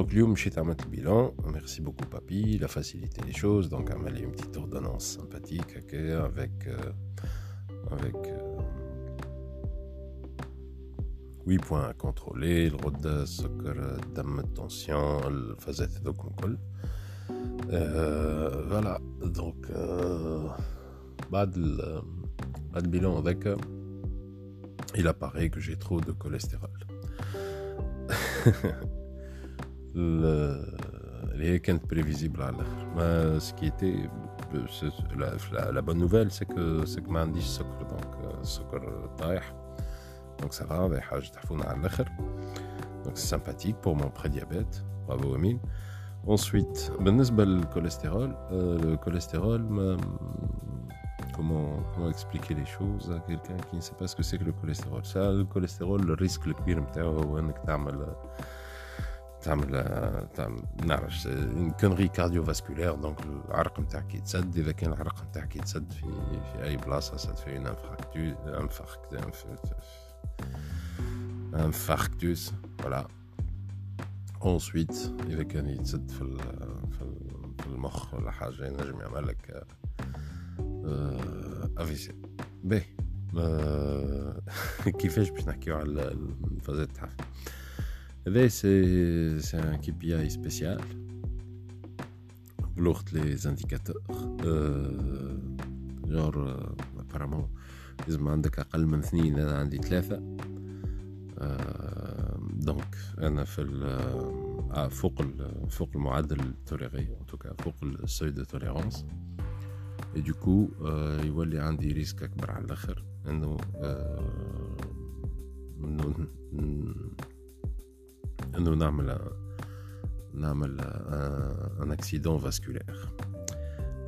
Donc, Liu m'chit mettre le bilan. Merci beaucoup, papy. Il a facilité les choses. Donc, on a une petite ordonnance sympathique avec. Euh, avec 8 euh, points à contrôler. Le roda, sucre, dame, tension, le fazette de concol. Euh, voilà. Donc, bad, le, bilan avec. il apparaît que j'ai trop de cholestérol. les est prévisible à l'heure. Ce qui était la, la, bonne nouvelle, c'est que c'est que ma sucre donc sucre طايح donc ça va des حاجة تحفونا على l'heure. donc c'est sympathique pour mon prédiabète bravo Amine ensuite بالنسبة cholestérol, le cholestérol comment, comment expliquer les choses à quelqu'un qui ne sait pas ce que c'est que le cholestérol ça le cholestérol le risque le الكبير نتاعو هو انك تعمل تعمل تعمل نعرف une connerie cardiovasculaire donc العرق نتاعك يتسد اذا كان العرق نتاعك يتسد في في اي بلاصه ça te fait une infarctus infarctus voilà ensuite اذا كان يتسد في في المخ ولا حاجه ينجم يعمل لك افيسي باهي كيفاش باش نحكيو على الفازات هذا سي ان كي بي اي سبيسيال بلوغت لي زانديكاتور جور ابارامون لازم عندك أقل من اثنين أنا عندي ثلاثة دونك أنا في فوق فوق المعدل التوليغي توكا فوق السوي دو توليرونس اي دوكو يولي عندي ريسك اكبر على الآخر انو انه انه نعمل نعمل ان اكسيدون فاسكولير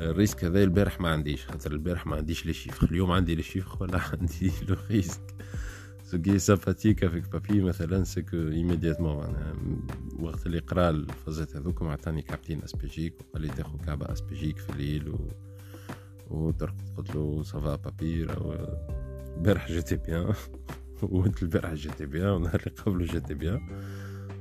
الريسك هذا البارح ما عنديش خاطر البارح ما عنديش لي شيفر اليوم عندي لي شيفر ولا عندي لو ريسك سو كي سامباتيك افيك بابي مثلا سي كو ايميدياتمون أنا وقت اللي قرا الفازات هذوك عطاني كابتين أسبيجيك وقال لي تاخذ كعبة أسبيجيك في الليل و وترقد قلت له سافا بابي البارح جيتي بيان وانت البارح جيتي بيان ونهار اللي قبله جيتي بيان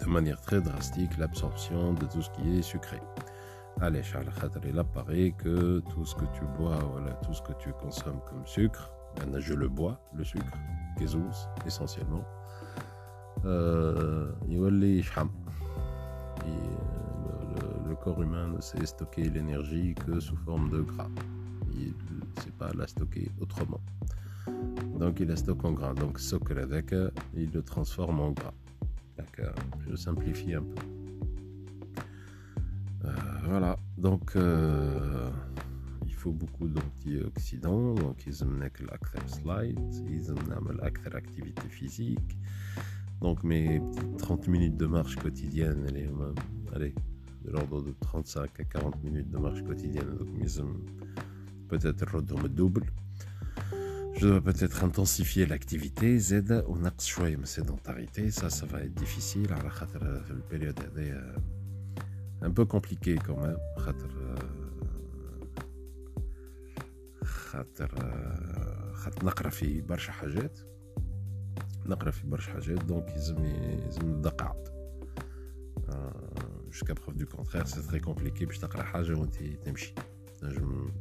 de manière très drastique l'absorption de tout ce qui est sucré. Allez, il apparaît que tout ce que tu bois, voilà, tout ce que tu consommes comme sucre, ben, je le bois, le sucre, kézous, essentiellement. Euh, le, le, corps humain ne sait stocker l'énergie que sous forme de gras. Il ne sait pas la stocker autrement. Donc il la stocke en gras. Donc ce que il le transforme en gras je simplifie un peu. Euh, voilà, donc euh, il faut beaucoup d'antioxydants, donc ils ont l'acteur slide, ils ont l'acteur activité physique. Donc mes petites 30 minutes de marche quotidienne, allez, allez de l'ordre de 35 à 40 minutes de marche quotidienne, donc ils peut-être le double. Je dois peut-être intensifier l'activité. Z, on a choisi ma sédentarité. Ça, ça va être difficile. À la période un peu compliquée quand même. خاطر خاطر نقرا في برشا حاجات نقرا في برشا حاجات دونك يلزم يلزم نبدا قاعد jusqu'à preuve du contraire c'est très compliqué باش تقرا حاجه وانت تمشي نجم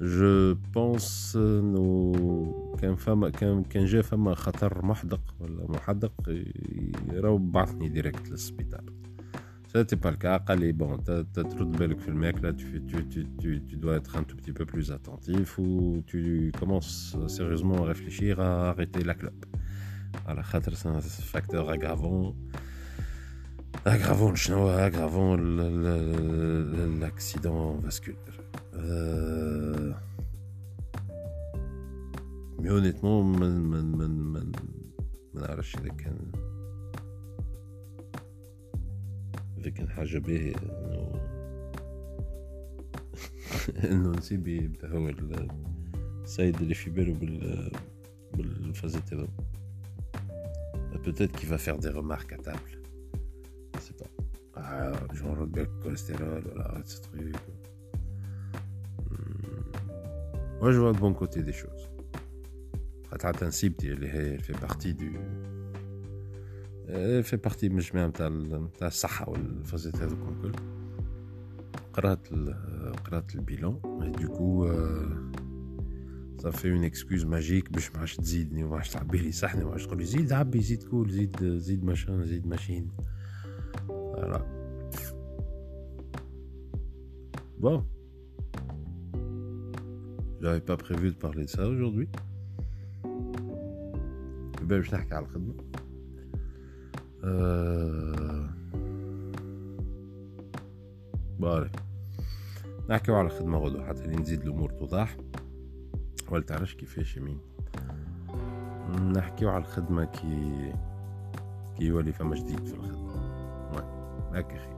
جو بونس انه كان فما كان كان جا فما خطر محدق ولا محدق راهو بعثني ديريكت للسبيطار سيتي با الكا قال لي بون ترد بالك في الماكله tu, tu, tu, tu, tu dois être un tout petit peu plus attentif ou tu commences sérieusement à réfléchir à arrêter la clope على خاطر c'est un facteur aggravant aggravant شنو aggravant l'accident vasculaire euh... mais honnêtement ما ما ما ما ما نعرفش اذا كان اذا كان حاجه باهيه انه انه نسيبي يبدا هو السيد اللي في باله بال بالفازات هذا peut-être qu'il va faire des remarques à table je sais pas ah, genre le cholestérol voilà ce truc moi je vois le bon côté des choses حتى نسيبتي اللي هي fait partie du في بارتي من الجماعة نتاع نتاع الصحة والفازات هذوك الكل قرات قرات البيلون دوكو صافي اون اكسكوز ماجيك باش ما عادش تزيدني وما عادش تعبي لي صحني وما عادش تقول لي زيد عبي زيد كول زيد زيد ماشين زيد ماشين فوالا Bon. J'avais pas prévu de parler de ça aujourd'hui. باش نحكي على الخدمة. بارك نحكيو على الخدمة غدو حتى نزيد الأمور توضح ولا تعرفش كيفاش يمين نحكيو على الخدمة كي كي يولي فما جديد في الخدمة هكا خير